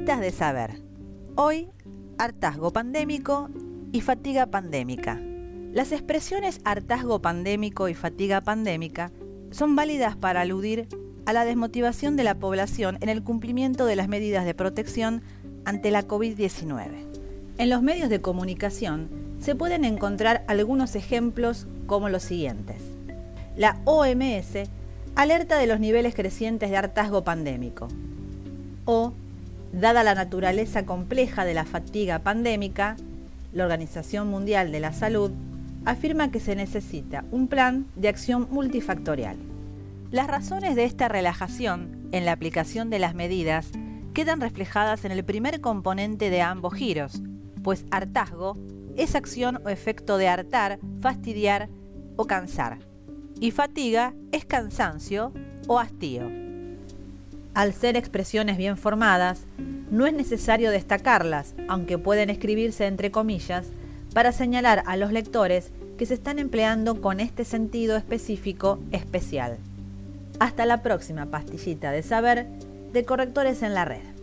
Pastillitas de saber. Hoy, hartazgo pandémico y fatiga pandémica. Las expresiones hartazgo pandémico y fatiga pandémica son válidas para aludir a la desmotivación de la población en el cumplimiento de las medidas de protección ante la COVID-19. En los medios de comunicación se pueden encontrar algunos ejemplos como los siguientes. La OMS alerta de los niveles crecientes de hartazgo pandémico. O, dada la naturaleza compleja de la fatiga pandémica, la Organización Mundial de la Salud afirma que se necesita un plan de acción multifactorial. Las razones de esta relajación en la aplicación de las medidas quedan reflejadas en el primer componente de ambos giros, pues hartazgo es acción o efecto de hartar, fastidiar o cansar, y fatiga es cansancio o hastío. Al ser expresiones bien formadas, no es necesario destacarlas, aunque pueden escribirse entre comillas, para señalar a los lectores que se están empleando con este sentido específico especial. Hasta la próxima pastillita de saber de correctores en la red.